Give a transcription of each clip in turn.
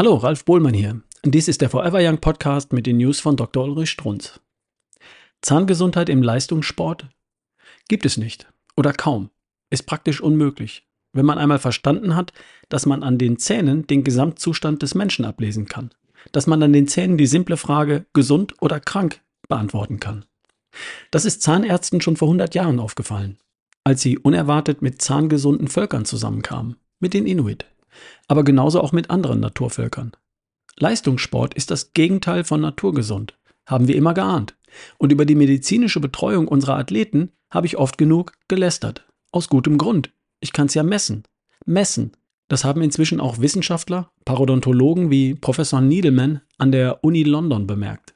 Hallo, Ralf Bohlmann hier. Dies ist der Forever Young Podcast mit den News von Dr. Ulrich Strunz. Zahngesundheit im Leistungssport gibt es nicht oder kaum. Ist praktisch unmöglich, wenn man einmal verstanden hat, dass man an den Zähnen den Gesamtzustand des Menschen ablesen kann. Dass man an den Zähnen die simple Frage gesund oder krank beantworten kann. Das ist Zahnärzten schon vor 100 Jahren aufgefallen, als sie unerwartet mit zahngesunden Völkern zusammenkamen, mit den Inuit, aber genauso auch mit anderen Naturvölkern. Leistungssport ist das Gegenteil von naturgesund, haben wir immer geahnt. Und über die medizinische Betreuung unserer Athleten habe ich oft genug gelästert. Aus gutem Grund. Ich kann es ja messen. Messen. Das haben inzwischen auch Wissenschaftler, Parodontologen wie Professor Needleman an der Uni London bemerkt.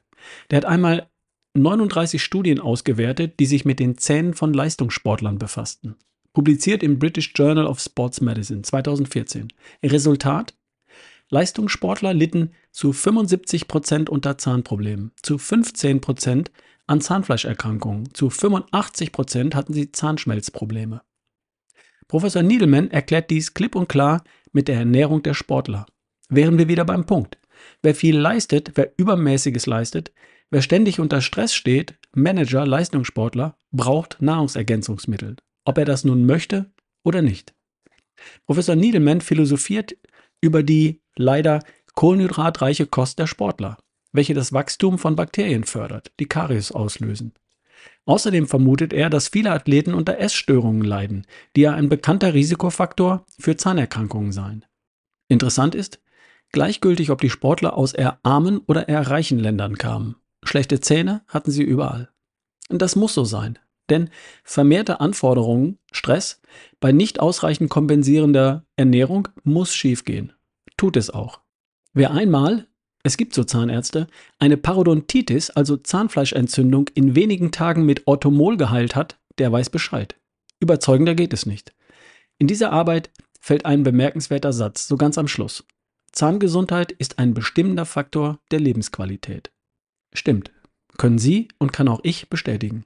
Der hat einmal 39 Studien ausgewertet, die sich mit den Zähnen von Leistungssportlern befassten. Publiziert im British Journal of Sports Medicine 2014. Resultat? Leistungssportler litten zu 75 Prozent unter Zahnproblemen, zu 15 Prozent an Zahnfleischerkrankungen, zu 85 Prozent hatten sie Zahnschmelzprobleme. Professor Niedelmann erklärt dies klipp und klar mit der Ernährung der Sportler. Wären wir wieder beim Punkt. Wer viel leistet, wer übermäßiges leistet, wer ständig unter Stress steht, Manager, Leistungssportler, braucht Nahrungsergänzungsmittel, ob er das nun möchte oder nicht. Professor Niedelmann philosophiert über die leider kohlenhydratreiche Kost der Sportler, welche das Wachstum von Bakterien fördert, die Karies auslösen. Außerdem vermutet er, dass viele Athleten unter Essstörungen leiden, die ja ein bekannter Risikofaktor für Zahnerkrankungen seien. Interessant ist, gleichgültig ob die Sportler aus eher armen oder eher reichen Ländern kamen, schlechte Zähne hatten sie überall. Und das muss so sein, denn vermehrte Anforderungen, Stress, bei nicht ausreichend kompensierender Ernährung muss schiefgehen. Tut es auch. Wer einmal, es gibt so Zahnärzte, eine Parodontitis, also Zahnfleischentzündung, in wenigen Tagen mit Orthomol geheilt hat, der weiß Bescheid. Überzeugender geht es nicht. In dieser Arbeit fällt ein bemerkenswerter Satz, so ganz am Schluss. Zahngesundheit ist ein bestimmender Faktor der Lebensqualität. Stimmt. Können Sie und kann auch ich bestätigen.